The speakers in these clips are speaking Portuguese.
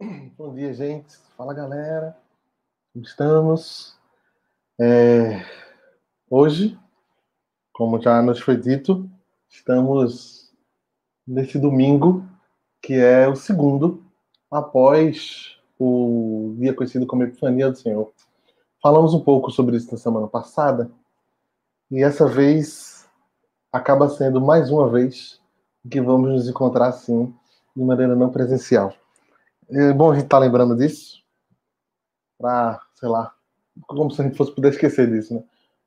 Bom dia, gente. Fala, galera. Como estamos? É... Hoje, como já nos foi dito, estamos nesse domingo, que é o segundo após o dia conhecido como Epifania do Senhor. Falamos um pouco sobre isso na semana passada, e essa vez acaba sendo mais uma vez que vamos nos encontrar assim, de maneira não presencial. É bom a gente estar tá lembrando disso, para, sei lá, como se a gente fosse poder esquecer disso, né?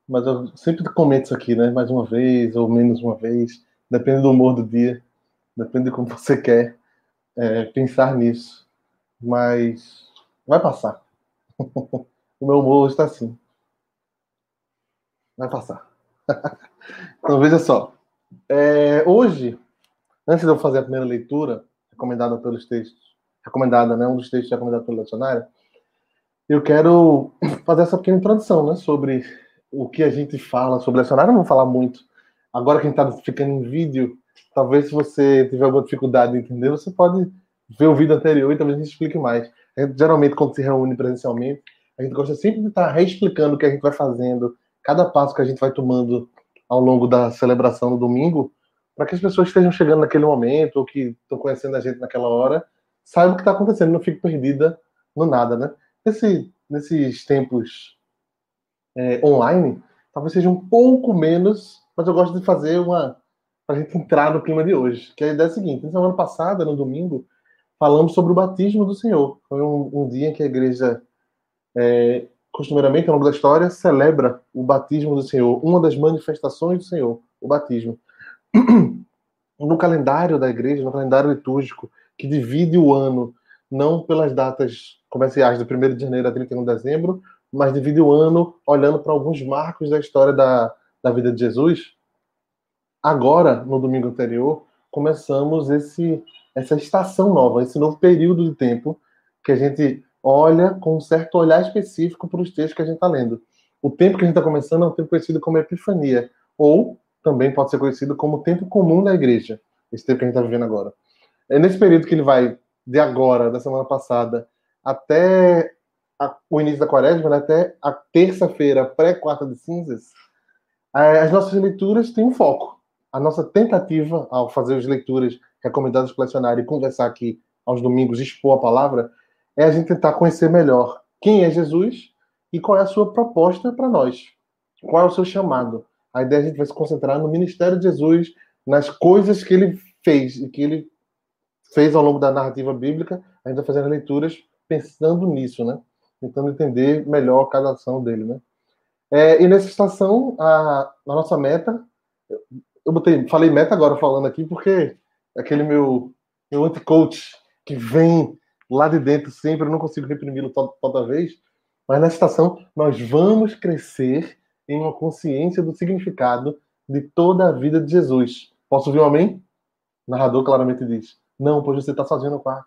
Mas eu sempre comento isso aqui, né? Mais uma vez ou menos uma vez, depende do humor do dia, depende de como você quer é, pensar nisso. Mas vai passar. o meu humor está assim. Vai passar. então veja só. É, hoje, antes de eu fazer a primeira leitura, recomendada pelos textos recomendada, né, um dos textos recomendados pelo lecionário, eu quero fazer essa pequena introdução, né, sobre o que a gente fala sobre lecionário. Não vou falar muito. Agora que a gente está ficando em vídeo, talvez se você tiver alguma dificuldade de entender, você pode ver o vídeo anterior e talvez a gente explique mais. Gente, geralmente, quando se reúne presencialmente, a gente gosta sempre de estar reexplicando o que a gente vai fazendo, cada passo que a gente vai tomando ao longo da celebração no domingo, para que as pessoas estejam chegando naquele momento ou que estão conhecendo a gente naquela hora saiba o que está acontecendo, não fique perdida no nada, né? Nesse, nesses tempos é, online, talvez seja um pouco menos, mas eu gosto de fazer uma. para a gente entrar no clima de hoje. Que a ideia é a seguinte: na semana passada, no domingo, falamos sobre o batismo do Senhor. Foi um, um dia que a igreja, é, costumeiramente, ao longo da história, celebra o batismo do Senhor, uma das manifestações do Senhor, o batismo. No calendário da igreja, no calendário litúrgico, que divide o ano não pelas datas comerciais do 1 de janeiro a 31 de dezembro, mas divide o ano olhando para alguns marcos da história da, da vida de Jesus. Agora, no domingo anterior, começamos esse, essa estação nova, esse novo período de tempo que a gente olha com um certo olhar específico para os textos que a gente está lendo. O tempo que a gente está começando é um tempo conhecido como Epifania, ou também pode ser conhecido como tempo comum da igreja, esse tempo que a gente está vivendo agora. É nesse período que ele vai, de agora, da semana passada, até a, o início da quaresma, né, até a terça-feira, pré-quarta de cinzas, é, as nossas leituras têm um foco. A nossa tentativa, ao fazer as leituras recomendadas pelo lecionário e conversar aqui aos domingos, expor a palavra, é a gente tentar conhecer melhor quem é Jesus e qual é a sua proposta para nós. Qual é o seu chamado? A ideia é a gente vai se concentrar no ministério de Jesus, nas coisas que ele fez e que ele fez ao longo da narrativa bíblica, ainda fazendo leituras pensando nisso, né? Tentando entender melhor cada ação dele, né? É, e nessa estação, a, a nossa meta, eu botei, falei meta agora falando aqui, porque aquele meu, meu anti-coach que vem lá de dentro sempre, eu não consigo reprimi-lo toda, toda vez, mas nessa estação nós vamos crescer em uma consciência do significado de toda a vida de Jesus. Posso ouvir um amém? O narrador claramente diz. Não, pois você está sozinho no quarto.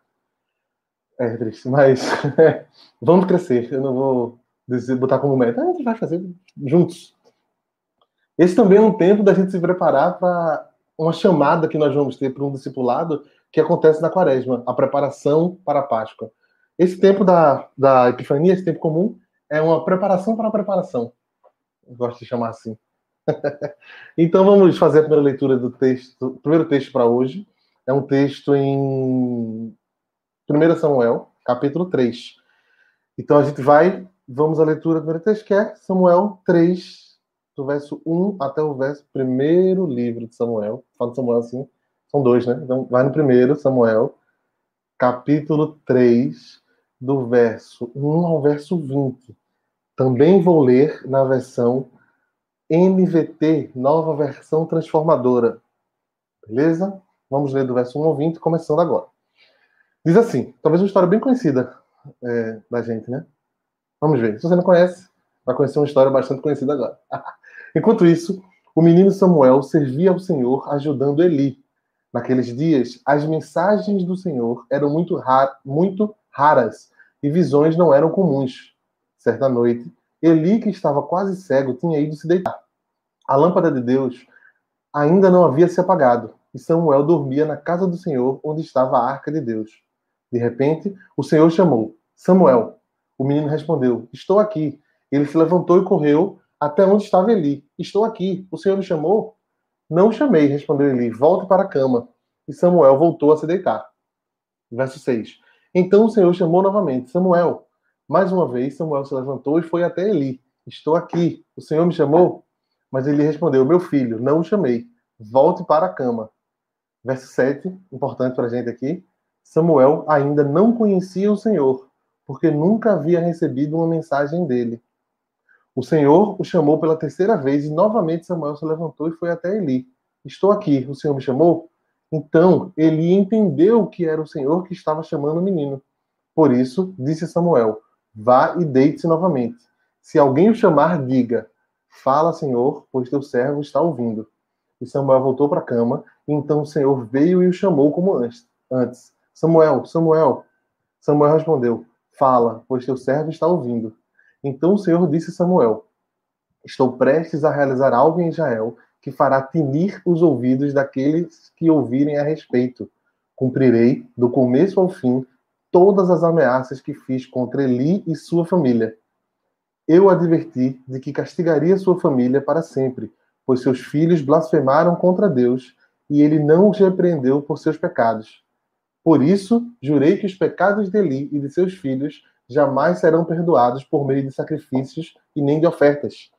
É triste, mas vamos crescer. Eu não vou botar como meta. A gente vai fazer juntos. Esse também é um tempo da gente se preparar para uma chamada que nós vamos ter para um discipulado que acontece na quaresma, a preparação para a Páscoa. Esse tempo da, da Epifania, esse tempo comum, é uma preparação para a preparação. Eu gosto de chamar assim. então vamos fazer a primeira leitura do texto, primeiro texto para hoje, é um texto em 1 Samuel, capítulo 3. Então a gente vai, vamos à leitura do primeiro texto, que é Samuel 3, do verso 1 até o verso primeiro livro de Samuel. Fala de Samuel assim, são dois, né? Então vai no primeiro, Samuel, capítulo 3, do verso 1 ao verso 20. Também vou ler na versão NVT, nova versão transformadora. Beleza? Vamos ler do verso 1 ao 20, começando agora. Diz assim, talvez uma história bem conhecida é, da gente, né? Vamos ver. Se você não conhece, vai conhecer uma história bastante conhecida agora. Enquanto isso, o menino Samuel servia ao Senhor ajudando Eli. Naqueles dias, as mensagens do Senhor eram muito, rar muito raras e visões não eram comuns. Certa noite, Eli, que estava quase cego, tinha ido se deitar. A lâmpada de Deus ainda não havia se apagado e Samuel dormia na casa do Senhor, onde estava a arca de Deus. De repente, o Senhor chamou: Samuel. O menino respondeu: Estou aqui. Ele se levantou e correu até onde estava Eli. Estou aqui. O Senhor me chamou? Não chamei, respondeu Eli. Volte para a cama. E Samuel voltou a se deitar. Verso 6. Então o Senhor chamou novamente: Samuel. Mais uma vez, Samuel se levantou e foi até Eli. Estou aqui. O Senhor me chamou? Mas ele respondeu: Meu filho, não o chamei. Volte para a cama. Verso 7, importante para a gente aqui. Samuel ainda não conhecia o Senhor, porque nunca havia recebido uma mensagem dele. O Senhor o chamou pela terceira vez e novamente Samuel se levantou e foi até Eli. Estou aqui, o Senhor me chamou? Então Eli entendeu que era o Senhor que estava chamando o menino. Por isso, disse Samuel: Vá e deite-se novamente. Se alguém o chamar, diga: Fala, Senhor, pois teu servo está ouvindo. E Samuel voltou para a cama, então o Senhor veio e o chamou como antes. Samuel, Samuel. Samuel respondeu: Fala, pois teu servo está ouvindo. Então o Senhor disse a Samuel: Estou prestes a realizar algo em Israel que fará tinir os ouvidos daqueles que ouvirem a respeito. Cumprirei, do começo ao fim, todas as ameaças que fiz contra Eli e sua família. Eu adverti de que castigaria sua família para sempre, pois seus filhos blasfemaram contra Deus e ele não os repreendeu por seus pecados. Por isso, jurei que os pecados de Eli e de seus filhos jamais serão perdoados por meio de sacrifícios e nem de ofertas.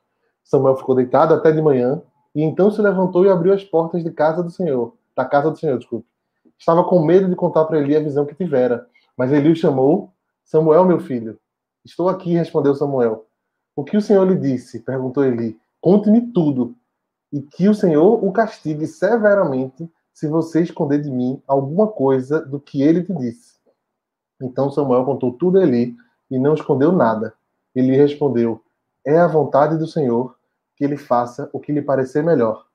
Samuel ficou deitado até de manhã e então se levantou e abriu as portas de casa do Senhor, da casa do Senhor, desculpe. Estava com medo de contar para Eli a visão que tivera, mas Eli o chamou: Samuel, meu filho. Estou aqui, respondeu Samuel. O que o Senhor lhe disse? perguntou Eli. Conte-me tudo, e que o Senhor o castigue severamente se você esconder de mim alguma coisa do que ele te disse. Então Samuel contou tudo a Eli e não escondeu nada. Ele respondeu: É a vontade do Senhor que ele faça o que lhe parecer melhor.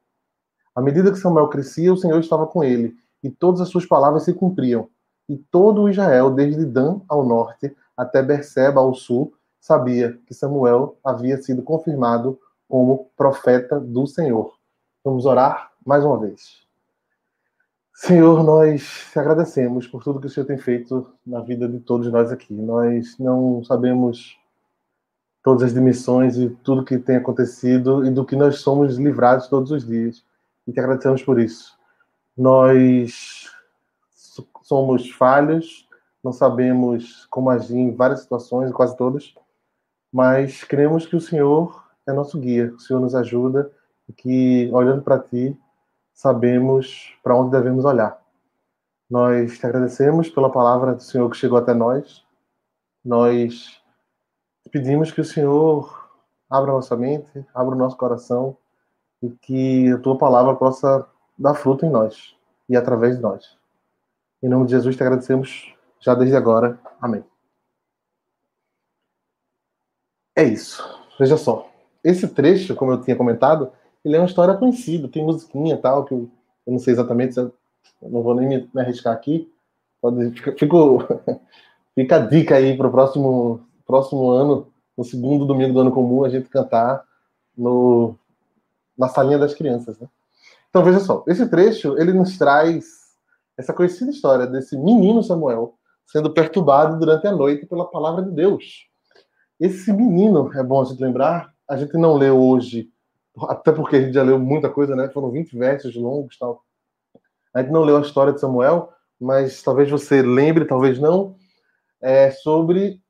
À medida que Samuel crescia, o Senhor estava com ele, e todas as suas palavras se cumpriam. E todo o Israel, desde Dan ao norte até Berseba ao sul, sabia que Samuel havia sido confirmado como profeta do Senhor. Vamos orar mais uma vez. Senhor, nós te agradecemos por tudo que o Senhor tem feito na vida de todos nós aqui. Nós não sabemos todas as dimensões e tudo que tem acontecido e do que nós somos livrados todos os dias. E te agradecemos por isso. Nós somos falhos, não sabemos como agir em várias situações, quase todas, mas cremos que o Senhor é nosso guia, o Senhor nos ajuda e que, olhando para Ti, sabemos para onde devemos olhar. Nós te agradecemos pela palavra do Senhor que chegou até nós. Nós pedimos que o Senhor abra nossa mente, abra o nosso coração e que a tua palavra possa dar fruto em nós e através de nós. Em nome de Jesus te agradecemos já desde agora. Amém. É isso. Veja só. Esse trecho, como eu tinha comentado, ele é uma história conhecida, tem musiquinha e tal, que eu, não sei exatamente, eu não vou nem me, arriscar aqui. Pode, fico, fica a dica aí para o próximo, próximo ano, no segundo domingo do ano comum, a gente cantar no, na salinha das crianças. Né? Então veja só, esse trecho ele nos traz essa conhecida história desse menino Samuel sendo perturbado durante a noite pela palavra de Deus. Esse menino, é bom a gente lembrar, a gente não leu hoje até porque a gente já leu muita coisa, né? Foram 20 versos longos tal. A gente não leu a história de Samuel, mas talvez você lembre, talvez não, é, sobre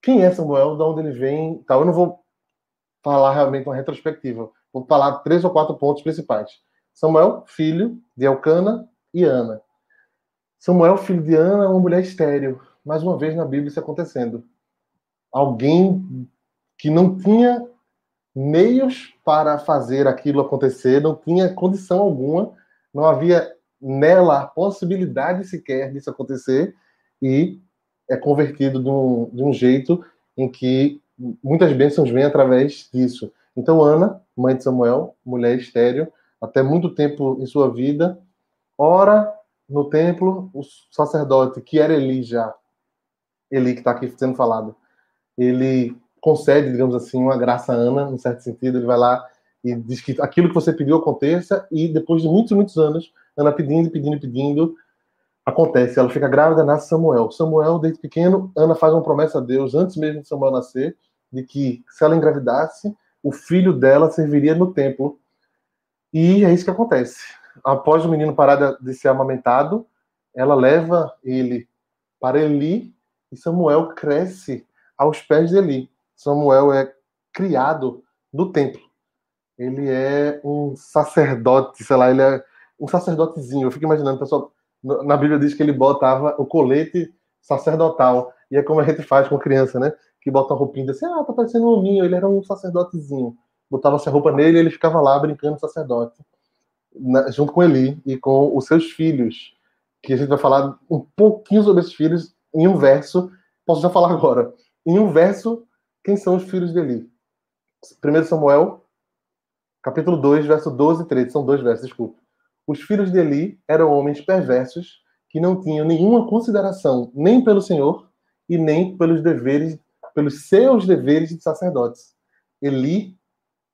quem é Samuel, de onde ele vem tal. Eu não vou falar realmente uma retrospectiva, vou falar três ou quatro pontos principais. Samuel, filho de Elcana e Ana. Samuel, filho de Ana, é uma mulher estéril. Mais uma vez na Bíblia isso acontecendo. Alguém que não tinha meios para fazer aquilo acontecer, não tinha condição alguma, não havia nela a possibilidade sequer disso acontecer, e é convertido de um, de um jeito em que muitas bênçãos vêm através disso. Então, Ana, mãe de Samuel, mulher estéreo, até muito tempo em sua vida, ora no templo, o sacerdote, que era Eli já, Eli que está aqui sendo falado, ele concede, digamos assim, uma graça a Ana, em certo sentido, ele vai lá e diz que aquilo que você pediu aconteça, e depois de muitos, muitos anos, Ana pedindo, pedindo, pedindo, acontece, ela fica grávida, nasce Samuel. Samuel, desde pequeno, Ana faz uma promessa a Deus, antes mesmo de Samuel nascer, de que se ela engravidasse, o filho dela serviria no templo. E é isso que acontece. Após o menino parar de ser amamentado, ela leva ele para Eli e Samuel cresce aos pés de Eli. Samuel é criado no templo. Ele é um sacerdote, sei lá, ele é um sacerdotezinho. Eu fico imaginando, pessoal, na Bíblia diz que ele botava o colete sacerdotal. E é como a gente faz com criança, né? Que bota uma roupinha assim, ah, tá parecendo um hominho. Ele era um sacerdotezinho. Botava essa roupa nele e ele ficava lá brincando sacerdote. Na, junto com Eli e com os seus filhos. Que a gente vai falar um pouquinho sobre esses filhos em um verso. Posso já falar agora. Em um verso, quem são os filhos de Eli? 1 Samuel, capítulo 2, verso 12 e 13. São dois versos, desculpa. Os filhos de Eli eram homens perversos que não tinham nenhuma consideração nem pelo Senhor e nem pelos deveres, pelos seus deveres de sacerdotes. Eli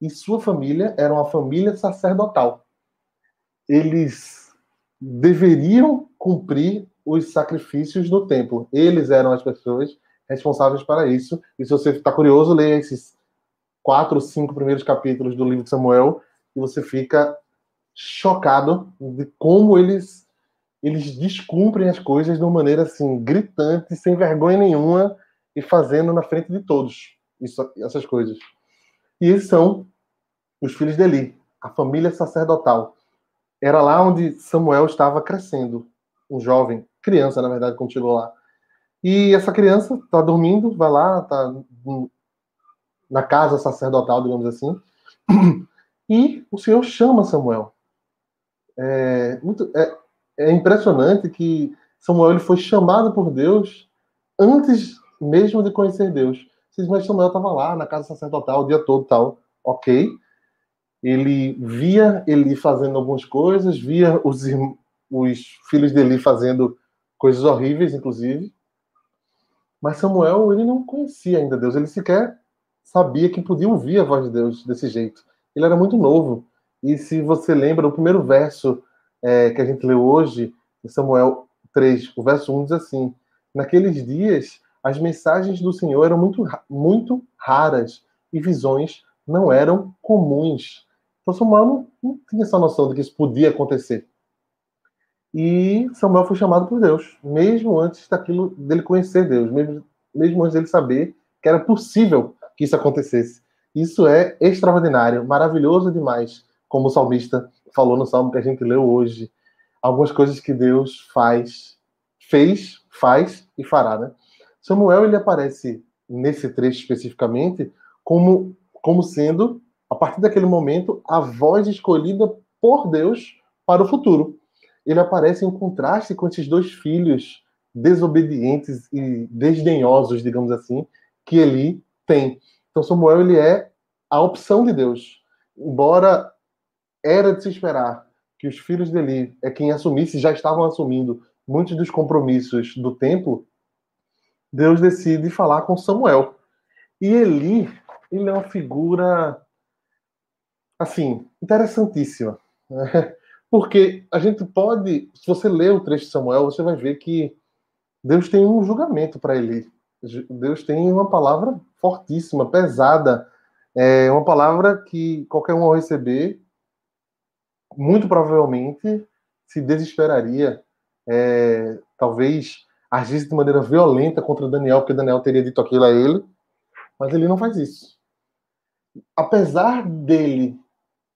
e sua família eram a família sacerdotal. Eles deveriam cumprir os sacrifícios do templo. Eles eram as pessoas responsáveis para isso. E se você está curioso, leia esses quatro ou cinco primeiros capítulos do livro de Samuel e você fica chocado de como eles eles descumprem as coisas de uma maneira assim gritante, sem vergonha nenhuma e fazendo na frente de todos isso, essas coisas. E eles são os filhos de Eli, a família sacerdotal. Era lá onde Samuel estava crescendo, um jovem, criança na verdade, quando chegou lá. E essa criança está dormindo, vai lá, está na casa sacerdotal, digamos assim, e o Senhor chama Samuel. É, muito, é, é impressionante que Samuel ele foi chamado por Deus antes mesmo de conhecer Deus. Mas Samuel estava lá na casa sacerdotal o dia todo, tal, ok. Ele via ele fazendo algumas coisas, via os, os filhos dele fazendo coisas horríveis, inclusive. Mas Samuel ele não conhecia ainda Deus. Ele sequer sabia que podia ouvir a voz de Deus desse jeito. Ele era muito novo. E se você lembra, o primeiro verso é, que a gente leu hoje, em Samuel 3, o verso 1 diz assim: Naqueles dias, as mensagens do Senhor eram muito, muito raras e visões não eram comuns. Então Samuel não, não tinha essa noção de que isso podia acontecer. E Samuel foi chamado por Deus, mesmo antes daquilo dele conhecer Deus, mesmo, mesmo antes dele saber que era possível que isso acontecesse. Isso é extraordinário, maravilhoso demais como o salmista falou no salmo que a gente leu hoje, algumas coisas que Deus faz, fez, faz e fará, né? Samuel ele aparece nesse trecho especificamente como como sendo a partir daquele momento a voz escolhida por Deus para o futuro. Ele aparece em contraste com esses dois filhos desobedientes e desdenhosos, digamos assim, que ele tem. Então Samuel ele é a opção de Deus. Embora era de se esperar que os filhos de Eli é quem assumisse, já estavam assumindo muitos dos compromissos do templo, Deus decide falar com Samuel. E Eli, ele é uma figura assim, interessantíssima. Né? Porque a gente pode, se você ler o trecho de Samuel, você vai ver que Deus tem um julgamento para Eli. Deus tem uma palavra fortíssima, pesada, é uma palavra que qualquer um ao receber muito provavelmente se desesperaria, é, talvez agisse de maneira violenta contra Daniel, porque Daniel teria dito aquilo a ele, mas ele não faz isso. Apesar dele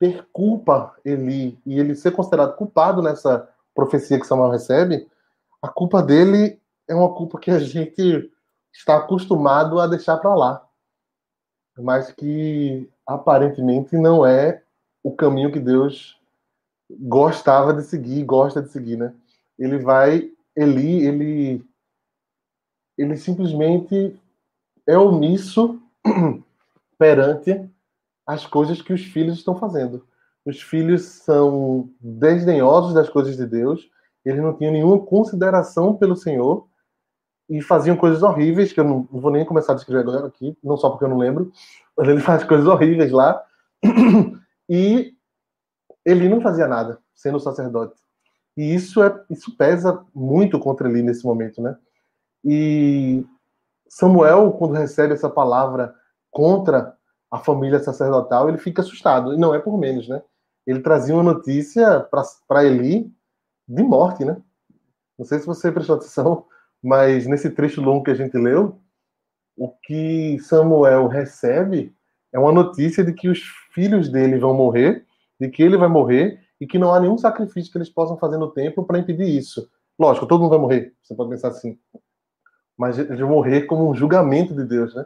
ter culpa, ele e ele ser considerado culpado nessa profecia que Samuel recebe, a culpa dele é uma culpa que a gente está acostumado a deixar para lá, mas que aparentemente não é o caminho que Deus gostava de seguir, gosta de seguir, né? Ele vai, ele, ele, ele simplesmente é omisso perante as coisas que os filhos estão fazendo. Os filhos são desdenhosos das coisas de Deus, eles não tinham nenhuma consideração pelo Senhor e faziam coisas horríveis, que eu não, vou nem começar a descrever agora aqui, não só porque eu não lembro, mas ele faz coisas horríveis lá. E ele não fazia nada, sendo sacerdote. E isso é isso pesa muito contra ele nesse momento, né? E Samuel, quando recebe essa palavra contra a família sacerdotal, ele fica assustado. E não é por menos, né? Ele trazia uma notícia para Eli de morte, né? Não sei se você prestou atenção, mas nesse trecho longo que a gente leu, o que Samuel recebe é uma notícia de que os filhos dele vão morrer, de que ele vai morrer e que não há nenhum sacrifício que eles possam fazer no templo para impedir isso. Lógico, todo mundo vai morrer, você pode pensar assim. Mas eles vão morrer como um julgamento de Deus, né?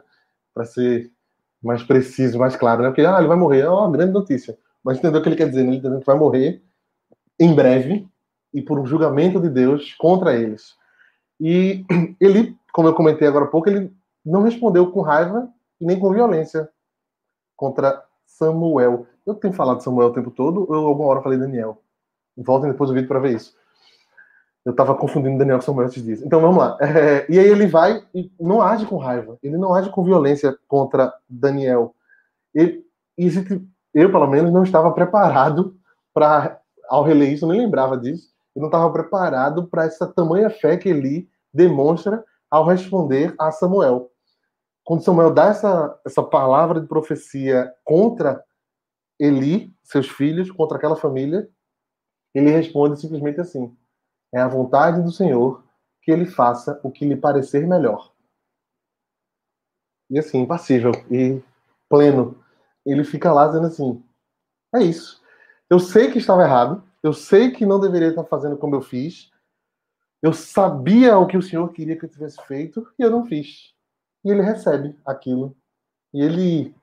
Para ser mais preciso, mais claro, né? Porque, ah, ele vai morrer, é uma grande notícia. Mas entendeu o que ele quer dizer? Né? Ele tá que vai morrer em breve e por um julgamento de Deus contra eles. E ele, como eu comentei agora há pouco, ele não respondeu com raiva e nem com violência contra Samuel. Eu tenho falado Samuel o tempo todo, ou alguma hora falei Daniel. Voltem depois do vídeo para ver isso. Eu estava confundindo Daniel Samuel esses dias. Então vamos lá. É, e aí ele vai e não age com raiva. Ele não age com violência contra Daniel. Ele, eu, pelo menos, não estava preparado para, ao reler isso, eu nem lembrava disso. Eu não estava preparado para essa tamanha fé que ele demonstra ao responder a Samuel. Quando Samuel dá essa, essa palavra de profecia contra Eli, seus filhos, contra aquela família, ele responde simplesmente assim: É a vontade do Senhor que ele faça o que lhe parecer melhor. E assim, impassível e pleno. Ele fica lá dizendo assim: É isso. Eu sei que estava errado, eu sei que não deveria estar fazendo como eu fiz, eu sabia o que o Senhor queria que eu tivesse feito e eu não fiz. E ele recebe aquilo. E ele.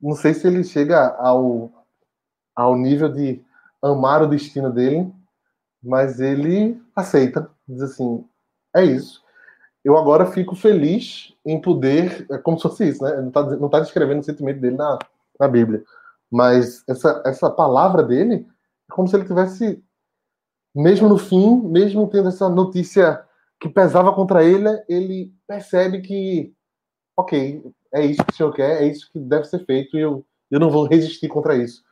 Não sei se ele chega ao, ao nível de amar o destino dele, mas ele aceita. Diz assim: é isso. Eu agora fico feliz em poder. É como se fosse isso, né? Não está não tá descrevendo o sentimento dele na, na Bíblia. Mas essa, essa palavra dele é como se ele tivesse mesmo no fim, mesmo tendo essa notícia que pesava contra ele, ele percebe que, ok, é isso que o Senhor quer, é isso que deve ser feito e eu, eu não vou resistir contra isso.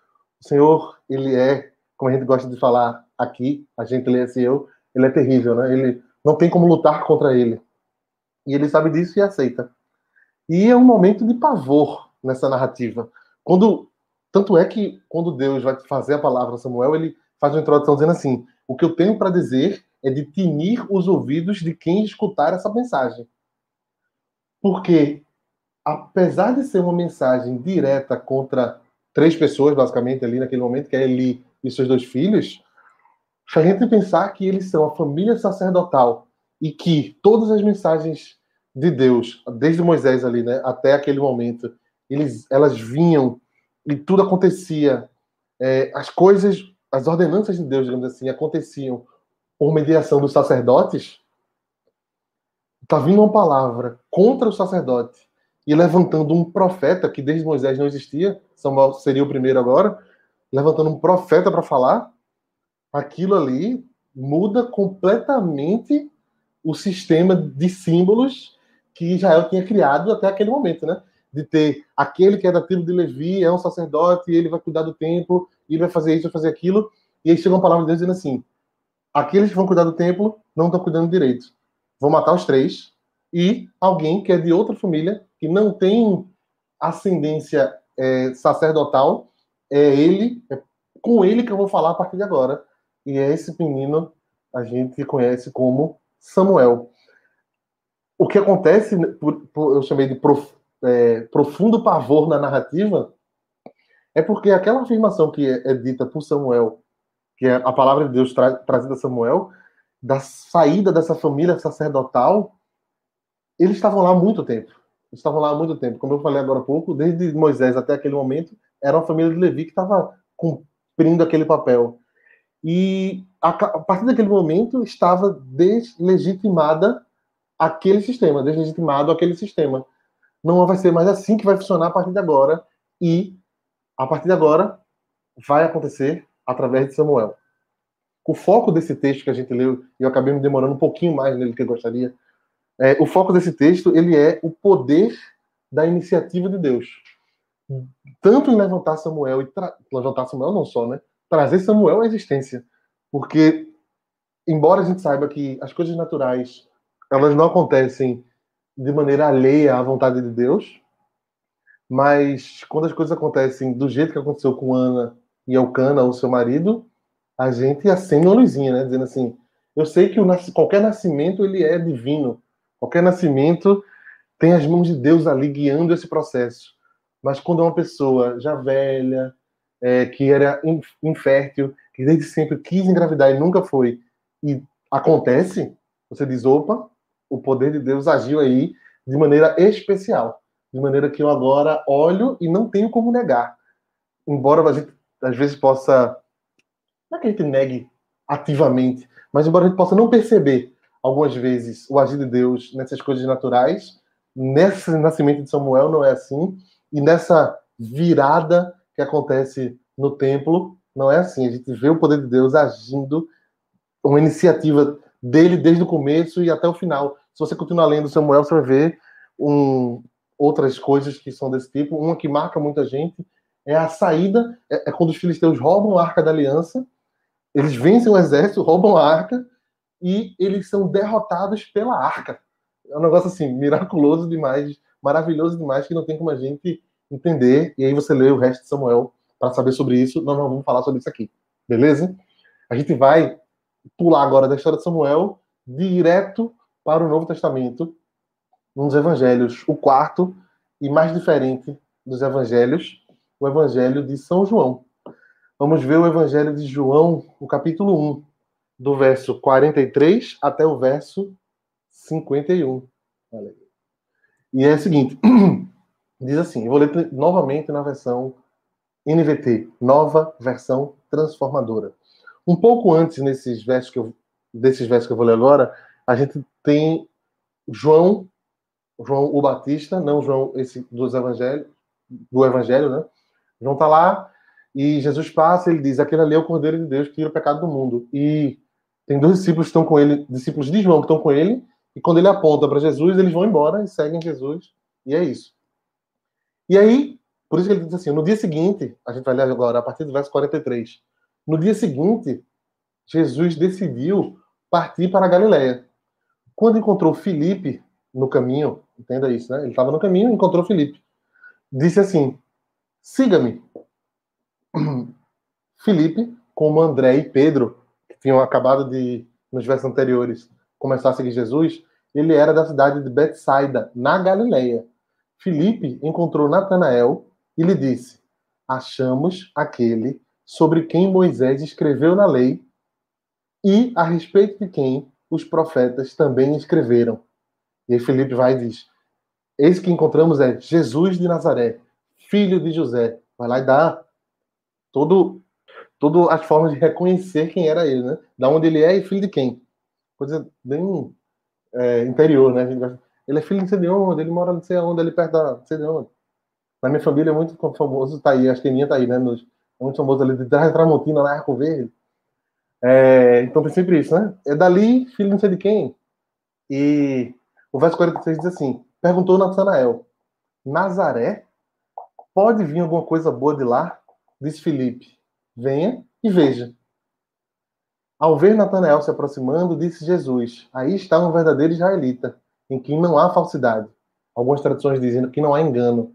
O Senhor, ele é, como a gente gosta de falar aqui, a gente lê assim, eu, ele é terrível, né? Ele não tem como lutar contra ele. E ele sabe disso e aceita. E é um momento de pavor nessa narrativa. Quando tanto é que quando Deus vai fazer a palavra a Samuel, ele faz uma introdução dizendo assim: o que eu tenho para dizer é de tinir os ouvidos de quem escutar essa mensagem. Porque, apesar de ser uma mensagem direta contra três pessoas, basicamente, ali naquele momento, que é Eli e seus dois filhos, se a gente pensar que eles são a família sacerdotal e que todas as mensagens de Deus, desde Moisés ali, né, até aquele momento, eles, elas vinham e tudo acontecia, é, as coisas as ordenanças de Deus, digamos assim, aconteciam por mediação dos sacerdotes, está vindo uma palavra contra o sacerdote e levantando um profeta que desde Moisés não existia, Samuel seria o primeiro agora, levantando um profeta para falar, aquilo ali muda completamente o sistema de símbolos que Israel tinha criado até aquele momento, né? De ter aquele que é da tribo de Levi, é um sacerdote, ele vai cuidar do templo, ele vai fazer isso, vai fazer aquilo. E aí chega uma palavra de Deus dizendo assim: aqueles que vão cuidar do templo não estão cuidando direito. Vão matar os três. E alguém que é de outra família, que não tem ascendência é, sacerdotal, é ele, é com ele que eu vou falar a partir de agora. E é esse menino a gente conhece como Samuel. O que acontece, por, por, eu chamei de prof, é, profundo pavor na narrativa, é porque aquela afirmação que é, é dita por Samuel, que é a palavra de Deus tra trazida a Samuel, da saída dessa família sacerdotal, eles estavam lá há muito tempo. Estavam lá há muito tempo. Como eu falei agora há pouco, desde Moisés até aquele momento, era uma família de Levi que estava cumprindo aquele papel. E a, a partir daquele momento estava deslegitimada aquele sistema, deslegitimado aquele sistema. Não vai ser mais assim que vai funcionar a partir de agora. E a partir de agora, vai acontecer através de Samuel. O foco desse texto que a gente leu, eu acabei me demorando um pouquinho mais nele que eu gostaria, é, o foco desse texto ele é o poder da iniciativa de Deus. Tanto em levantar Samuel e levantar Samuel não só, né? Trazer Samuel à existência. Porque, embora a gente saiba que as coisas naturais elas não acontecem de maneira alheia à vontade de Deus, mas quando as coisas acontecem do jeito que aconteceu com Ana e Elcana, o seu marido, a gente acende uma luzinha, né? Dizendo assim, eu sei que o, qualquer nascimento ele é divino, qualquer nascimento tem as mãos de Deus ali guiando esse processo. Mas quando é uma pessoa já velha, é, que era infértil, que desde sempre quis engravidar e nunca foi, e acontece, você diz, opa, o poder de Deus agiu aí de maneira especial, de maneira que eu agora olho e não tenho como negar. Embora a gente às vezes possa, não é que a gente negue ativamente, mas embora a gente possa não perceber algumas vezes o agir de Deus nessas coisas naturais, nesse nascimento de Samuel não é assim, e nessa virada que acontece no templo, não é assim. A gente vê o poder de Deus agindo, uma iniciativa dele desde o começo e até o final. Se você continuar lendo Samuel, você vai ver um, outras coisas que são desse tipo. Uma que marca muita gente é a saída, é, é quando os filisteus roubam a arca da aliança, eles vencem o exército, roubam a arca e eles são derrotados pela arca. É um negócio assim, miraculoso demais, maravilhoso demais, que não tem como a gente entender. E aí você lê o resto de Samuel para saber sobre isso. Nós não vamos falar sobre isso aqui, beleza? A gente vai pular agora da história de Samuel direto para o Novo Testamento, nos evangelhos, o quarto e mais diferente dos evangelhos, o evangelho de São João. Vamos ver o evangelho de João, no capítulo 1, do verso 43 até o verso 51. E é o seguinte, diz assim, eu vou ler novamente na versão NVT, nova versão transformadora. Um pouco antes nesses versos que eu, desses versos que eu vou ler agora, a gente tem João, João o Batista, não João esse dos evangelhos, do evangelho, né? João tá lá e Jesus passa, ele diz: "Aquele ali é o Cordeiro de Deus que tira o pecado do mundo". E tem dois discípulos que estão com ele, discípulos de João que estão com ele, e quando ele aponta para Jesus, eles vão embora e seguem Jesus, e é isso. E aí, por isso que ele diz assim: no dia seguinte, a gente vai ler agora a partir do verso 43. No dia seguinte, Jesus decidiu partir para a Galiléia. Quando encontrou Filipe no caminho, entenda isso, né? Ele estava no caminho e encontrou Filipe. Disse assim: siga-me. Filipe, como André e Pedro, que tinham acabado de, nos versos anteriores, começar a seguir Jesus, ele era da cidade de Betsaida, na Galileia. Filipe encontrou Natanael e lhe disse: Achamos aquele sobre quem Moisés escreveu na lei e a respeito de quem os profetas também escreveram. E aí Felipe vai e diz: Esse que encontramos é Jesus de Nazaré, filho de José. Vai lá e dá todo, todo as formas de reconhecer quem era ele, né? Da onde ele é e filho de quem. Coisa bem é, interior, né? Ele é filho não sei de onde, ele mora não sei onde, ele perto da não sei de onde. Na minha família é muito famoso, tá aí, acho que a minha tá aí, né? Nos, é muito famoso ali de Tramontina, na Arco Verde. É, então tem sempre isso, né? É dali, filho não sei de quem. E o verso 46 diz assim: Perguntou Natanael, Nazaré? Pode vir alguma coisa boa de lá? Disse Felipe: Venha e veja. Ao ver Natanael se aproximando, disse Jesus: Aí está um verdadeiro israelita, em quem não há falsidade. Algumas traduções dizem que não há engano.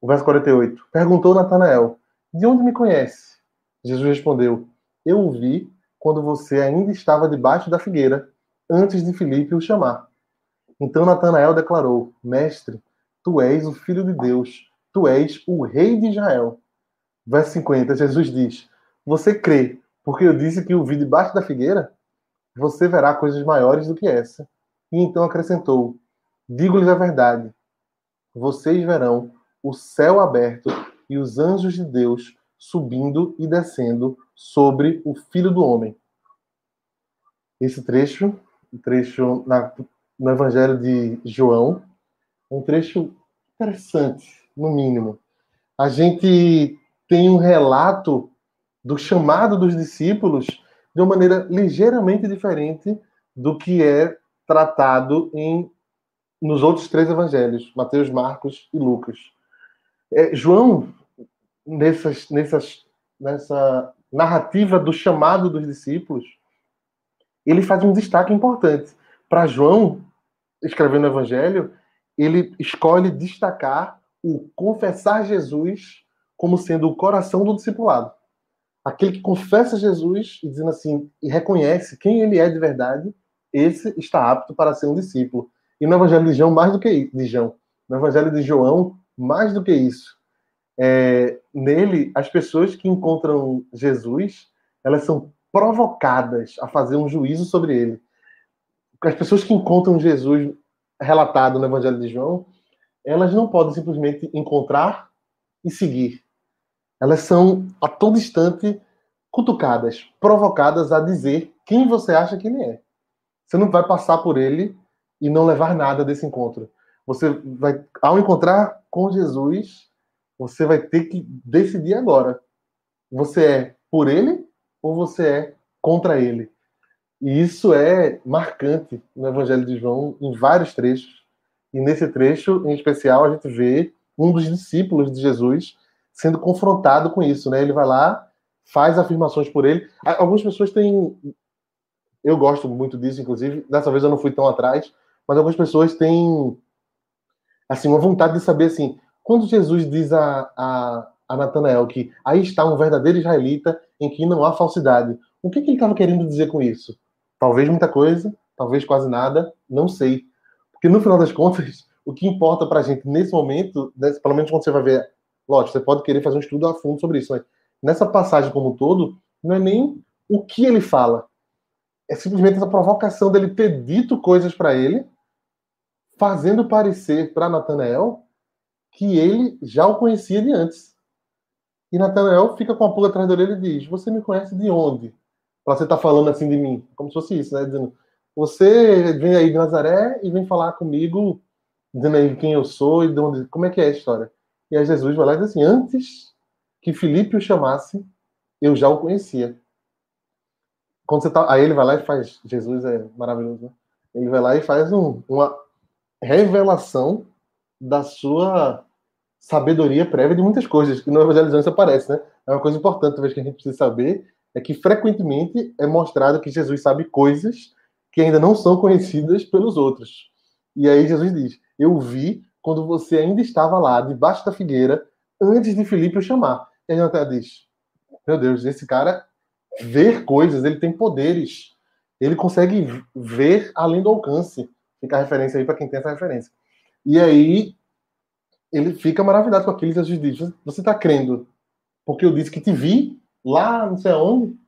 O verso 48. Perguntou Natanael: De onde me conhece? Jesus respondeu: Eu o vi quando você ainda estava debaixo da figueira, antes de Filipe o chamar. Então Natanael declarou: Mestre, tu és o filho de Deus, tu és o rei de Israel. Verso 50, Jesus diz: Você crê, porque eu disse que o vi debaixo da figueira? Você verá coisas maiores do que essa. E então acrescentou: Digo-lhes a verdade. Vocês verão o céu aberto e os anjos de Deus subindo e descendo sobre o Filho do Homem. Esse trecho, o trecho na, no Evangelho de João, é um trecho interessante, no mínimo. A gente tem um relato do chamado dos discípulos de uma maneira ligeiramente diferente do que é tratado em nos outros três evangelhos, Mateus, Marcos e Lucas. É, João nessas, nessas, nessa narrativa do chamado dos discípulos, ele faz um destaque importante. Para João, escrevendo o Evangelho, ele escolhe destacar o confessar Jesus como sendo o coração do discipulado. Aquele que confessa Jesus e dizendo assim, e reconhece quem ele é de verdade, esse está apto para ser um discípulo. E no Evangelho de João, mais do que isso, de João, no Evangelho de João, mais do que isso. É, nele, as pessoas que encontram Jesus, elas são provocadas a fazer um juízo sobre ele. As pessoas que encontram Jesus relatado no Evangelho de João, elas não podem simplesmente encontrar e seguir. Elas são a todo instante cutucadas, provocadas a dizer quem você acha que ele é. Você não vai passar por ele e não levar nada desse encontro. Você vai, ao encontrar com Jesus, você vai ter que decidir agora. Você é por ele ou você é contra ele? E isso é marcante no Evangelho de João em vários trechos. E nesse trecho, em especial, a gente vê um dos discípulos de Jesus sendo confrontado com isso, né? Ele vai lá, faz afirmações por ele. Algumas pessoas têm. Eu gosto muito disso, inclusive. Dessa vez eu não fui tão atrás, mas algumas pessoas têm assim uma vontade de saber assim. Quando Jesus diz a, a, a Natanael que aí está um verdadeiro israelita em que não há falsidade, o que, que ele estava querendo dizer com isso? Talvez muita coisa, talvez quase nada, não sei. Porque no final das contas, o que importa para a gente nesse momento, pelo menos quando você vai ver Lógico, você pode querer fazer um estudo a fundo sobre isso, mas nessa passagem como um todo, não é nem o que ele fala. É simplesmente essa provocação dele ter dito coisas para ele, fazendo parecer para Natanael que ele já o conhecia de antes. E Natanael fica com a pulga atrás da orelha e diz: Você me conhece de onde? Para você estar tá falando assim de mim. Como se fosse isso, né? Dizendo: Você vem aí de Nazaré e vem falar comigo, dizendo aí quem eu sou e de onde. Como é que é a história? E aí Jesus vai lá e diz assim: Antes que Filipe o chamasse, eu já o conhecia. Quando você tá, aí ele vai lá e faz. Jesus é maravilhoso, né? Ele vai lá e faz um, uma revelação da sua sabedoria prévia de muitas coisas, que no Evangelho isso aparece, né? É uma coisa importante, talvez, que a gente precisa saber, é que frequentemente é mostrado que Jesus sabe coisas que ainda não são conhecidas pelos outros. E aí Jesus diz: Eu vi quando você ainda estava lá, debaixo da figueira, antes de Filipe o chamar. E a Jonathan diz: Meu Deus, esse cara ver coisas, ele tem poderes. Ele consegue ver além do alcance. Fica a referência aí para quem tem essa referência. E aí ele fica maravilhado com aquilo e Jesus diz: Você está crendo porque eu disse que te vi lá, não sei aonde?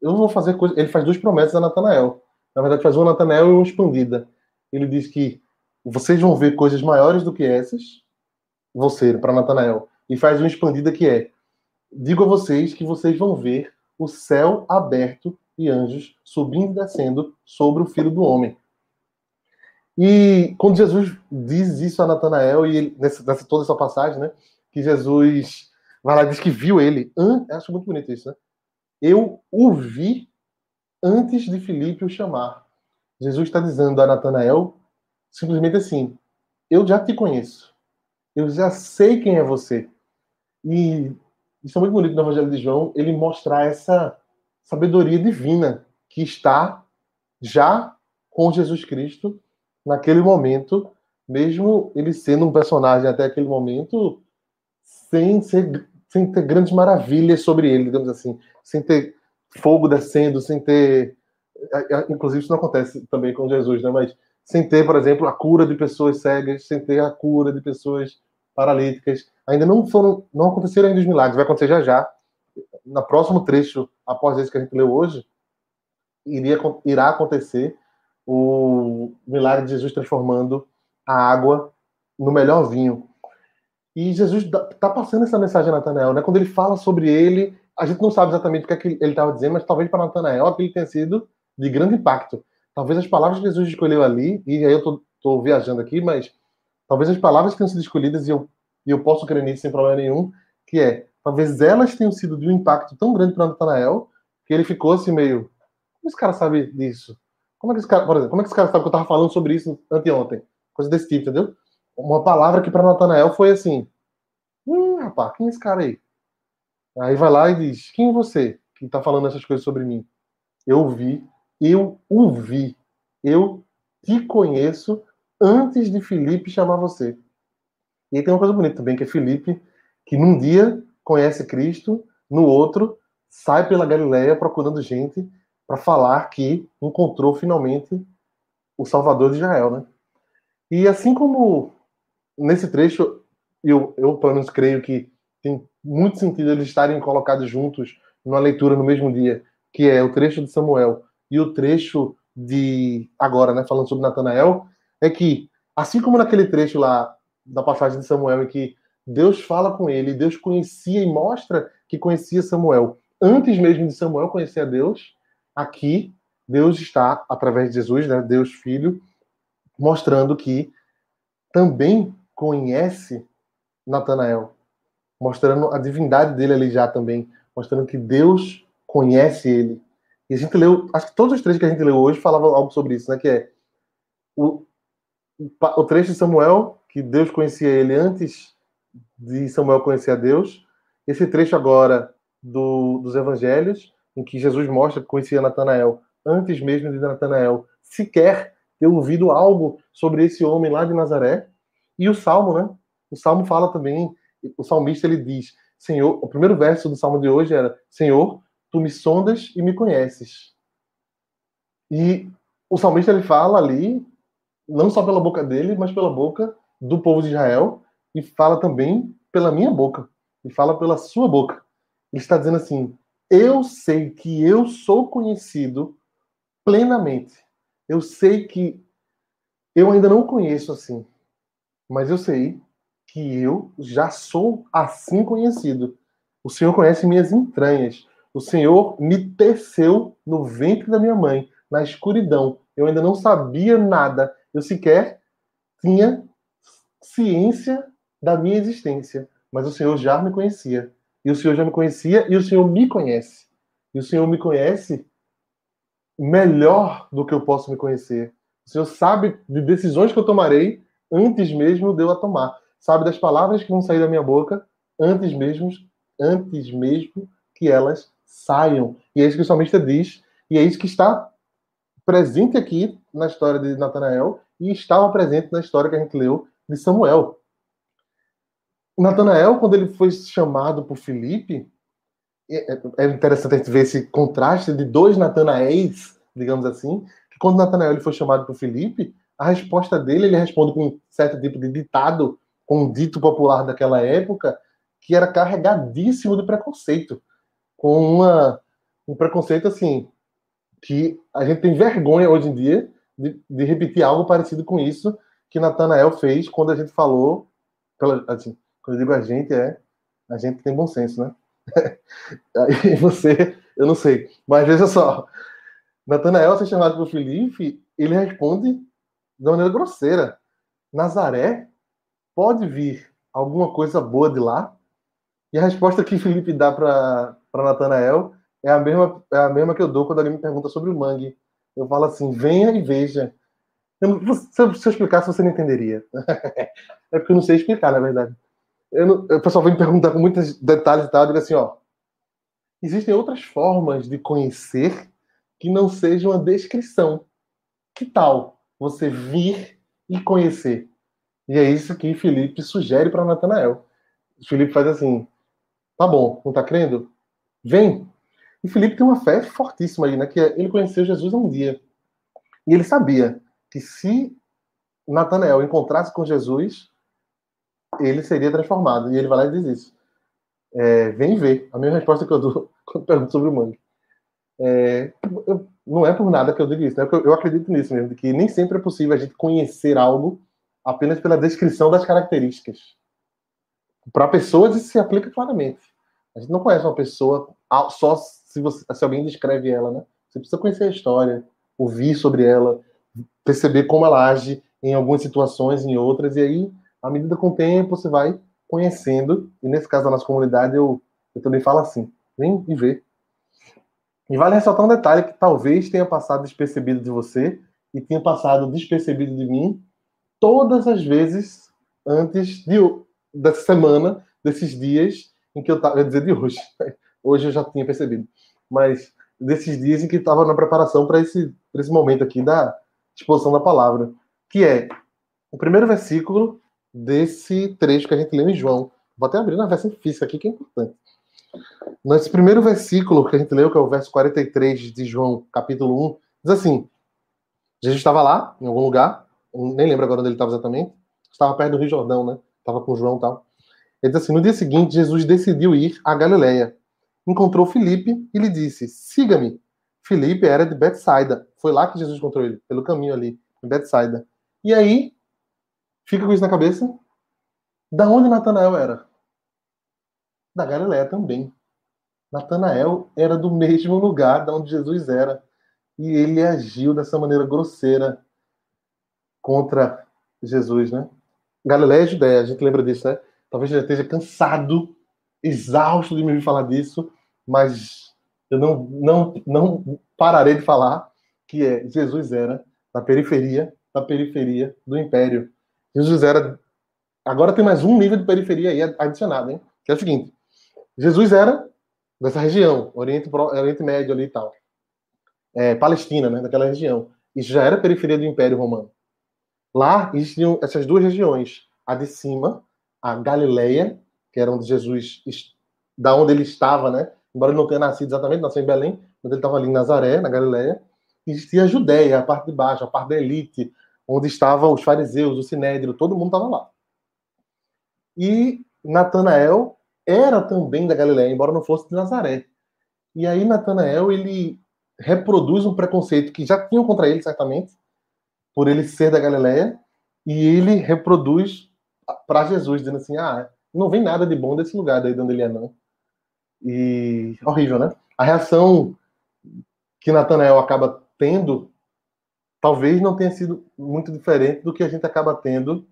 Eu vou fazer coisa. Ele faz duas promessas a Natanael. Na verdade, faz uma Natanael e uma expandida. Ele diz que vocês vão ver coisas maiores do que essas, você, para Natanael, e faz uma expandida que é: digo a vocês que vocês vão ver o céu aberto e anjos subindo e descendo sobre o filho do homem. E quando Jesus diz isso a Natanael, e ele, nessa, nessa, toda essa passagem, né, que Jesus vai lá e diz que viu ele, an, acho muito bonito isso, né? Eu o vi antes de Filipe o chamar. Jesus está dizendo a Natanael simplesmente assim: eu já te conheço, eu já sei quem é você. E isso é muito bonito no Evangelho de João, ele mostrar essa sabedoria divina que está já com Jesus Cristo naquele momento, mesmo ele sendo um personagem até aquele momento, sem, ser, sem ter grandes maravilhas sobre ele, digamos assim, sem ter fogo descendo, sem ter. Inclusive, isso não acontece também com Jesus, né? Mas sem ter, por exemplo, a cura de pessoas cegas, sem ter a cura de pessoas paralíticas. Ainda não foram, não aconteceram ainda os milagres, vai acontecer já já. No próximo trecho, após esse que a gente leu hoje, iria, irá acontecer o milagre de Jesus transformando a água no melhor vinho. E Jesus está passando essa mensagem a Natanael, né? Quando ele fala sobre ele, a gente não sabe exatamente o que, é que ele estava dizendo, mas talvez para Natanael aquilo tenha sido de grande impacto talvez as palavras que Jesus escolheu ali, e aí eu tô, tô viajando aqui, mas talvez as palavras que tenham sido escolhidas, e eu, e eu posso crer nisso sem problema nenhum, que é, talvez elas tenham sido de um impacto tão grande para Natanael, que ele ficou assim meio, como esse cara sabe disso? Como é que esse cara, por exemplo, como é que esse cara sabe que eu estava falando sobre isso anteontem? Coisa desse tipo, entendeu? Uma palavra que para Natanael foi assim, hum, rapaz, quem é esse cara aí? Aí vai lá e diz, quem é você? que está falando essas coisas sobre mim. Eu vi, eu o vi, eu te conheço antes de Felipe chamar você. E tem uma coisa bonita também, que é Felipe, que num dia conhece Cristo, no outro sai pela Galiléia procurando gente para falar que encontrou finalmente o Salvador de Israel, né? E assim como nesse trecho, eu, eu pelo menos creio que tem muito sentido eles estarem colocados juntos numa leitura no mesmo dia, que é o trecho de Samuel e o trecho de agora, né, falando sobre Natanael, é que assim como naquele trecho lá da passagem de Samuel em que Deus fala com ele, Deus conhecia e mostra que conhecia Samuel antes mesmo de Samuel conhecer a Deus, aqui Deus está através de Jesus, né, Deus Filho, mostrando que também conhece Natanael, mostrando a divindade dele ali já também, mostrando que Deus conhece ele. E a gente leu, acho que todos os trechos que a gente leu hoje falavam algo sobre isso, né? Que é o, o trecho de Samuel, que Deus conhecia ele antes de Samuel conhecer a Deus. Esse trecho agora do, dos evangelhos, em que Jesus mostra que conhecia Natanael antes mesmo de Natanael sequer ter ouvido algo sobre esse homem lá de Nazaré. E o Salmo, né? O Salmo fala também, o salmista ele diz: Senhor, o primeiro verso do Salmo de hoje era: Senhor, tu me sondas e me conheces. E o salmista ele fala ali, não só pela boca dele, mas pela boca do povo de Israel, e fala também pela minha boca, e fala pela sua boca. Ele está dizendo assim: Eu sei que eu sou conhecido plenamente. Eu sei que eu ainda não conheço assim, mas eu sei que eu já sou assim conhecido. O Senhor conhece minhas entranhas. O Senhor me teceu no ventre da minha mãe, na escuridão. Eu ainda não sabia nada. Eu sequer tinha ciência da minha existência. Mas o Senhor já me conhecia. E o Senhor já me conhecia e o Senhor me conhece. E o Senhor me conhece melhor do que eu posso me conhecer. O Senhor sabe de decisões que eu tomarei antes mesmo de eu a tomar. Sabe das palavras que vão sair da minha boca antes mesmo, antes mesmo que elas saiam. E é isso que o salmista diz, e é isso que está presente aqui na história de Natanael e estava presente na história que a gente leu de Samuel. Natanael, quando ele foi chamado por Filipe, é, é, é interessante a gente ver esse contraste de dois Natanaéis, digamos assim, que quando Natanael foi chamado por Filipe, a resposta dele, ele responde com um certo tipo de ditado, com um dito popular daquela época, que era carregadíssimo de preconceito com uma, um preconceito assim que a gente tem vergonha hoje em dia de, de repetir algo parecido com isso que Natanael fez quando a gente falou, pela, assim, quando eu digo a gente é a gente tem bom senso, né? Aí você, eu não sei, mas veja só, Natanael ser chamado por Filipe, ele responde de maneira grosseira. Nazaré pode vir alguma coisa boa de lá? E a resposta que Felipe dá para Natanael é a, mesma, é a mesma que eu dou quando alguém me pergunta sobre o mangue. Eu falo assim: venha e veja. Eu, se eu explicasse, você não entenderia. é porque eu não sei explicar, na verdade. Não, o pessoal vem me perguntar com muitos detalhes e tal. Eu digo assim: ó, existem outras formas de conhecer que não sejam a descrição. Que tal você vir e conhecer? E é isso que Felipe sugere para Natanael. Felipe faz assim: Tá bom, não tá crendo? Vem. E Felipe tem uma fé fortíssima aí, né? Que é, ele conheceu Jesus um dia. E ele sabia que se Natanael encontrasse com Jesus, ele seria transformado. E ele vai lá e diz isso. É, vem ver. A mesma resposta que eu dou quando pergunto sobre o mangue. É, eu, não é por nada que eu digo isso, né? Eu, eu acredito nisso mesmo, que nem sempre é possível a gente conhecer algo apenas pela descrição das características para pessoas isso se aplica claramente. A gente não conhece uma pessoa só se, você, se alguém descreve ela, né? Você precisa conhecer a história, ouvir sobre ela, perceber como ela age em algumas situações, em outras, e aí, à medida com o tempo, você vai conhecendo. E nesse caso da nossa comunidade, eu, eu também falo assim: vem e vê. E vale ressaltar um detalhe que talvez tenha passado despercebido de você e tenha passado despercebido de mim todas as vezes antes de dessa semana, desses dias em que eu estava, dizer de hoje, hoje eu já tinha percebido, mas desses dias em que estava na preparação para esse, esse momento aqui da exposição da palavra, que é o primeiro versículo desse trecho que a gente leu em João. Vou até abrir na versão física aqui, que é importante. Nesse primeiro versículo que a gente leu, que é o verso 43 de João, capítulo 1, diz assim: Jesus estava lá, em algum lugar, nem lembro agora onde ele estava exatamente, estava perto do Rio Jordão, né? Estava com João e tal. Ele diz assim: no dia seguinte, Jesus decidiu ir a Galileia. Encontrou Felipe e lhe disse: siga-me. Felipe era de Betsaida. Foi lá que Jesus encontrou ele, pelo caminho ali, em Betsaida. E aí, fica com isso na cabeça? Da onde Natanael era? Da Galileia também. Natanael era do mesmo lugar da onde Jesus era. E ele agiu dessa maneira grosseira contra Jesus, né? Galileia e Judéia, a gente lembra disso, né? Talvez já esteja cansado, exausto de me ouvir falar disso, mas eu não, não, não pararei de falar que é Jesus era da periferia, da periferia do império. Jesus era. Agora tem mais um nível de periferia aí adicionado, hein? Que é o seguinte: Jesus era dessa região, Oriente, Oriente Médio ali e tal. É, Palestina, né? Daquela região. Isso já era periferia do Império Romano. Lá existiam essas duas regiões. A de cima, a Galileia, que era onde Jesus, da onde ele estava, né? Embora ele não tenha nascido exatamente, nasceu em Belém, mas ele estava ali em Nazaré, na Galileia. Existia a Judéia, a parte de baixo, a parte da elite, onde estavam os fariseus, o sinédrio, todo mundo estava lá. E Natanael era também da Galileia, embora não fosse de Nazaré. E aí Natanael, ele reproduz um preconceito que já tinham contra ele, certamente, por ele ser da Galileia, e ele reproduz para Jesus, dizendo assim: ah, não vem nada de bom desse lugar daí de onde ele é, não. E horrível, né? A reação que Natanael acaba tendo talvez não tenha sido muito diferente do que a gente acaba tendo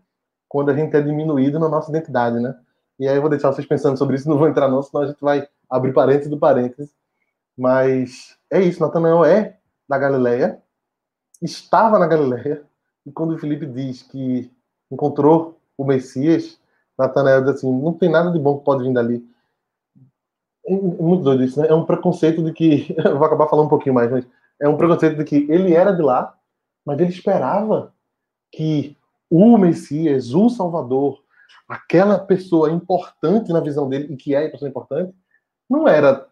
quando a gente é diminuído na nossa identidade, né? E aí eu vou deixar vocês pensando sobre isso, não vou entrar não, senão a gente vai abrir parênteses do parênteses. Mas é isso, Natanael é da Galileia, estava na Galileia, e quando Felipe diz que encontrou o Messias, Natanael diz assim: não tem nada de bom que pode vir dali. É muito doido isso, né? É um preconceito de que. Vou acabar falando um pouquinho mais, mas é um preconceito de que ele era de lá, mas ele esperava que o Messias, o Salvador, aquela pessoa importante na visão dele, e que é a pessoa importante, não era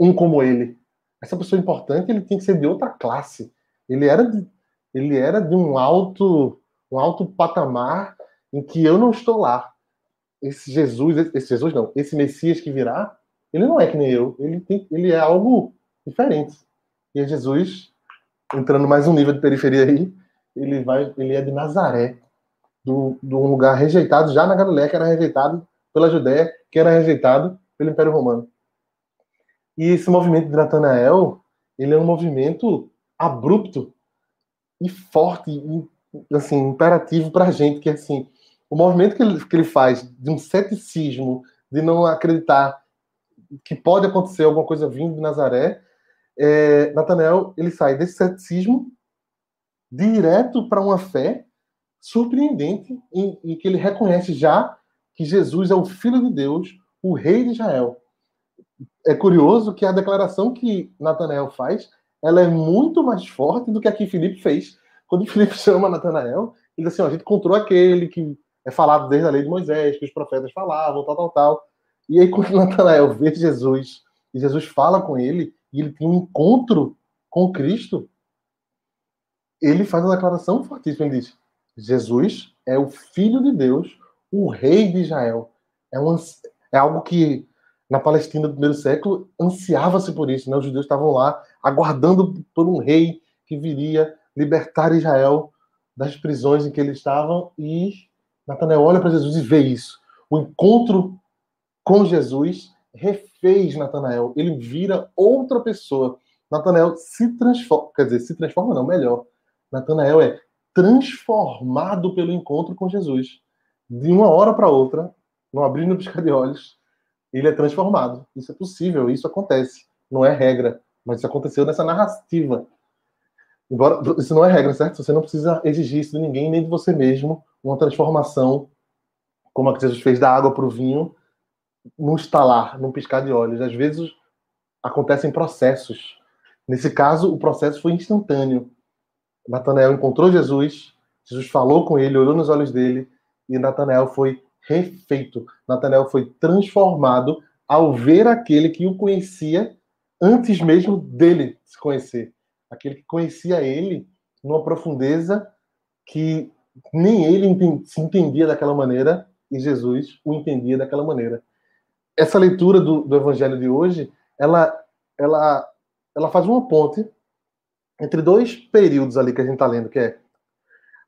um como ele. Essa pessoa importante ele tinha que ser de outra classe. Ele era de, ele era de um alto um alto patamar em que eu não estou lá. Esse Jesus, esse Jesus não, esse Messias que virá, ele não é que nem eu, ele, tem, ele é algo diferente. E é Jesus, entrando mais um nível de periferia aí, ele vai, ele é de Nazaré, do, do lugar rejeitado já na Galiléia, que era rejeitado pela Judéia, que era rejeitado pelo Império Romano. E esse movimento de Natanael, ele é um movimento abrupto e forte, assim, imperativo para a gente, que assim, o movimento que ele, que ele faz de um ceticismo, de não acreditar que pode acontecer alguma coisa vindo de Nazaré, é, Natanael ele sai desse ceticismo direto para uma fé surpreendente em, em, que ele reconhece já que Jesus é o Filho de Deus, o Rei de Israel. É curioso que a declaração que Natanael faz, ela é muito mais forte do que a que Filipe fez. Quando Filipe chama Natanael, ele diz assim: a gente encontrou aquele que é falado desde a lei de Moisés, que os profetas falavam, tal, tal, tal. E aí, quando Natanael vê Jesus, e Jesus fala com ele, e ele tem um encontro com Cristo, ele faz uma declaração fortíssima. Ele diz: Jesus é o Filho de Deus, o Rei de Israel. É, um, é algo que na Palestina do primeiro século ansiava-se por isso. Né? Os judeus estavam lá aguardando por um rei que viria libertar Israel das prisões em que eles estavam. E Natanael olha para Jesus e vê isso. O encontro com Jesus refez Natanael. Ele vira outra pessoa. Natanael se transforma, quer dizer, se transforma não, melhor. Natanael é transformado pelo encontro com Jesus. De uma hora para outra, não abrindo piscar de olhos, ele é transformado. Isso é possível, isso acontece. Não é regra, mas isso aconteceu nessa narrativa. Embora isso não é regra, certo? Você não precisa exigir isso de ninguém, nem de você mesmo, uma transformação como a que Jesus fez da água para o vinho, num estalar, num piscar de olhos. Às vezes acontecem processos. Nesse caso, o processo foi instantâneo. Natanael encontrou Jesus, Jesus falou com ele, olhou nos olhos dele, e Natanael foi refeito. Natanael foi transformado ao ver aquele que o conhecia antes mesmo dele se conhecer. Aquele que conhecia ele numa profundeza que nem ele se entendia daquela maneira e Jesus o entendia daquela maneira. Essa leitura do, do evangelho de hoje, ela, ela, ela faz uma ponte entre dois períodos ali que a gente está lendo, que é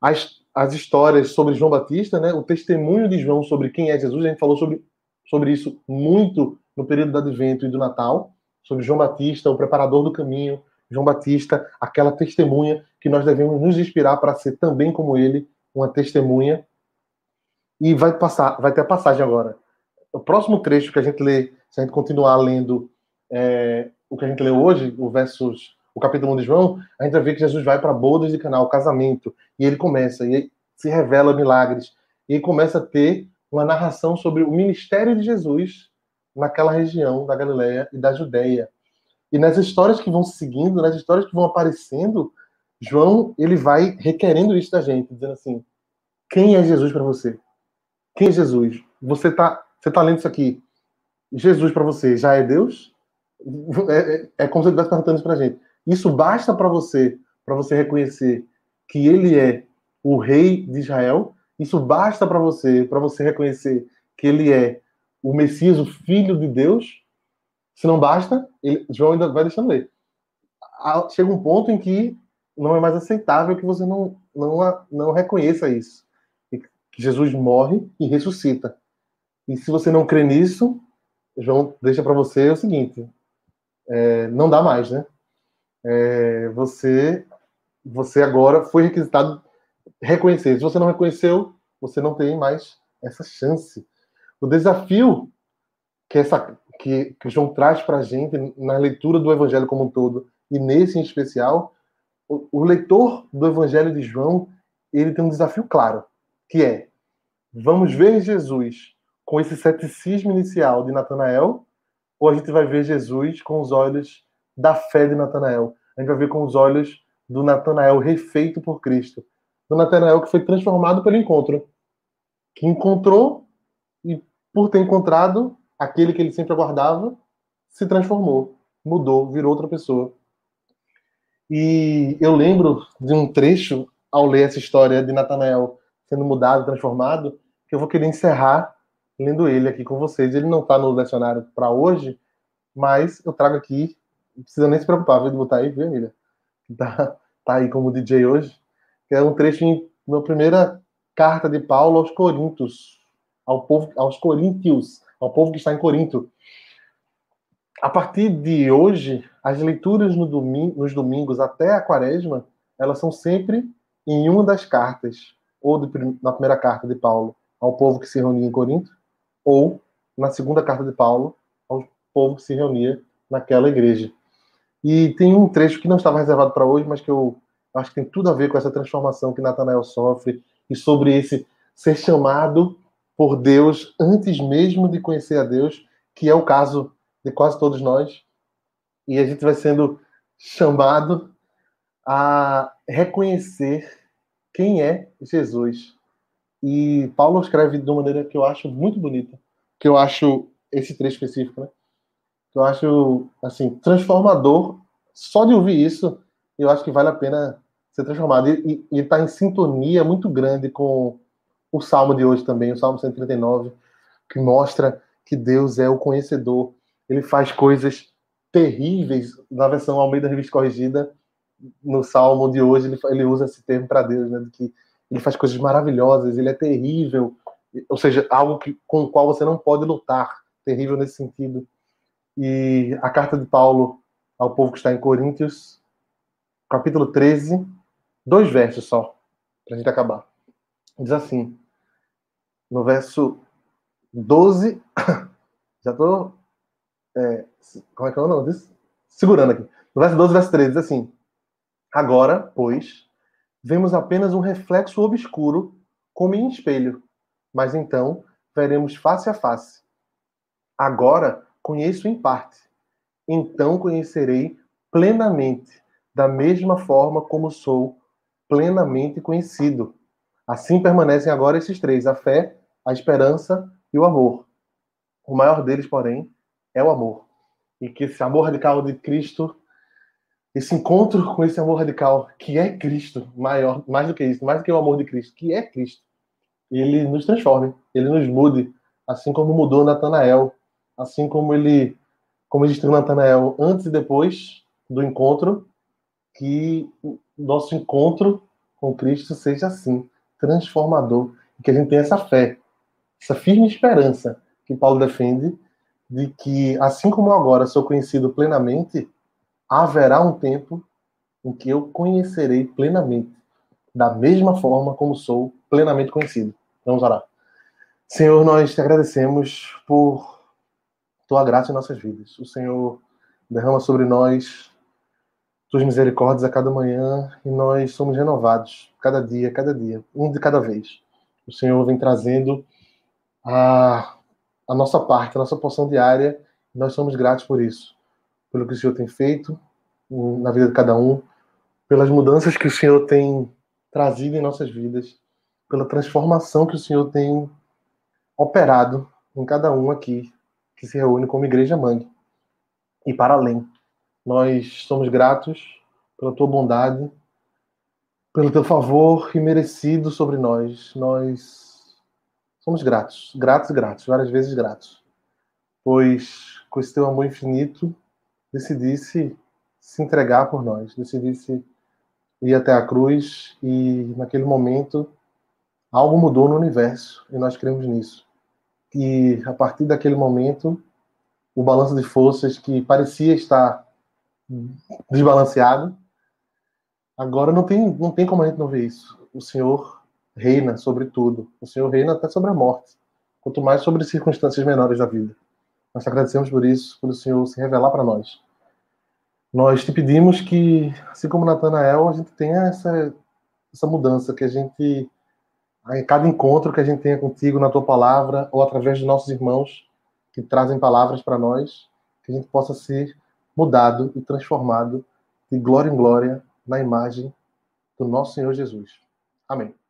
as, as histórias sobre João Batista, né, o testemunho de João sobre quem é Jesus, a gente falou sobre, sobre isso muito no período do Advento e do Natal, sobre João Batista, o preparador do caminho, João Batista, aquela testemunha que nós devemos nos inspirar para ser também como ele, uma testemunha. E vai passar, vai ter a passagem agora. O próximo trecho que a gente lê, se a gente continuar lendo é, o que a gente leu hoje, o versos, o capítulo 1 de João, a gente vai ver que Jesus vai para bodas de canal, casamento, e ele começa, e se revela milagres, e ele começa a ter uma narração sobre o ministério de Jesus naquela região da Galileia e da Judéia. E nas histórias que vão se seguindo, nas histórias que vão aparecendo, João ele vai requerendo isso da gente, dizendo assim: quem é Jesus para você? Quem é Jesus? Você está você tá lendo isso aqui. Jesus para você já é Deus? É, é, é como se ele estivesse perguntando isso para a gente. Isso basta para você, para você reconhecer que ele é o rei de Israel? Isso basta para você, para você reconhecer que ele é o Messias, o Filho de Deus? Se não basta, ele, João ainda vai deixando ler. Chega um ponto em que não é mais aceitável que você não, não, não reconheça isso. Que Jesus morre e ressuscita. E se você não crê nisso, João deixa para você o seguinte: é, não dá mais, né? É, você, você agora foi requisitado reconhecer. Se você não reconheceu, você não tem mais essa chance. O desafio que essa que, que João traz para a gente na leitura do Evangelho como um todo e nesse em especial, o, leitor do Evangelho de João ele tem um desafio claro, que é vamos ver Jesus com esse ceticismo inicial de Natanael, ou a gente vai ver Jesus com os olhos da fé de Natanael? A gente vai ver com os olhos do Natanael refeito por Cristo. Do Natanael que foi transformado pelo encontro. Que encontrou e, por ter encontrado, aquele que ele sempre aguardava se transformou, mudou, virou outra pessoa. E eu lembro de um trecho ao ler essa história de Natanael sendo mudado, transformado, que eu vou querer encerrar lendo ele aqui com vocês. Ele não está no lecionário para hoje, mas eu trago aqui, não precisa nem se preocupar, de botar aí, viu, Emília? Tá, tá aí como DJ hoje, é um trecho em, na primeira carta de Paulo aos Coríntios, ao povo, aos Coríntios, ao povo que está em Corinto. A partir de hoje, as leituras no domingo, nos domingos até a quaresma, elas são sempre em uma das cartas, ou na primeira carta de Paulo ao povo que se reunia em Corinto, ou na segunda carta de Paulo ao povo que se reunia naquela igreja. E tem um trecho que não estava reservado para hoje, mas que eu acho que tem tudo a ver com essa transformação que Natanael sofre e sobre esse ser chamado por Deus antes mesmo de conhecer a Deus, que é o caso de quase todos nós. E a gente vai sendo chamado a reconhecer quem é Jesus. E Paulo escreve de uma maneira que eu acho muito bonita, que eu acho esse trecho específico, né? Que eu acho assim transformador. Só de ouvir isso, eu acho que vale a pena ser transformado. E está em sintonia muito grande com o salmo de hoje também, o salmo 139, que mostra que Deus é o conhecedor. Ele faz coisas terríveis. Na versão Almeida Revista Corrigida, no salmo de hoje, ele, ele usa esse termo para Deus, né? De que ele faz coisas maravilhosas, ele é terrível, ou seja, algo que, com o qual você não pode lutar, terrível nesse sentido. E a carta de Paulo ao povo que está em Coríntios, capítulo 13, dois versos só, para a gente acabar. Diz assim: no verso 12. Já tô. É, como é que é o nome disso? Segurando aqui. No verso 12, verso 13, diz assim: Agora, pois, vemos apenas um reflexo obscuro, como em espelho, mas então veremos face a face. Agora conheço em parte, então conhecerei plenamente, da mesma forma como sou plenamente conhecido. Assim permanecem agora esses três: a fé, a esperança e o amor. O maior deles, porém, é o amor. E que esse amor radical de Cristo, esse encontro com esse amor radical, que é Cristo, maior, mais do que isso, mais do que o amor de Cristo, que é Cristo, ele nos transforme, ele nos mude, assim como mudou Natanael, assim como ele como instruiu Natanael antes e depois do encontro, que nosso encontro com Cristo seja assim, transformador, que a gente tenha essa fé, essa firme esperança que Paulo defende de que assim como agora sou conhecido plenamente, haverá um tempo em que eu conhecerei plenamente, da mesma forma como sou plenamente conhecido. Vamos orar. Senhor, nós te agradecemos por tua graça em nossas vidas. O Senhor derrama sobre nós tuas misericórdias a cada manhã e nós somos renovados cada dia, cada dia, um de cada vez. O Senhor vem trazendo a, a nossa parte, a nossa porção diária nós somos gratos por isso, pelo que o Senhor tem feito na vida de cada um, pelas mudanças que o Senhor tem trazido em nossas vidas, pela transformação que o Senhor tem operado em cada um aqui que se reúne como Igreja Mangue. E para além, nós somos gratos pela tua bondade, pelo teu favor imerecido sobre nós. Nós somos gratos, gratos gratos, várias vezes gratos. Pois com esse teu amor infinito, decidisse se entregar por nós, decidisse ir até a cruz e naquele momento algo mudou no universo e nós cremos nisso e a partir daquele momento, o balanço de forças que parecia estar desbalanceado, agora não tem, não tem como a gente não ver isso. O Senhor reina sobre tudo. O Senhor reina até sobre a morte, quanto mais sobre circunstâncias menores da vida. Nós te agradecemos por isso, por o Senhor se revelar para nós. Nós te pedimos que, assim como Natanael, a gente tenha essa, essa mudança, que a gente em cada encontro que a gente tenha contigo na tua palavra ou através de nossos irmãos que trazem palavras para nós, que a gente possa ser mudado e transformado de glória em glória na imagem do nosso Senhor Jesus. Amém.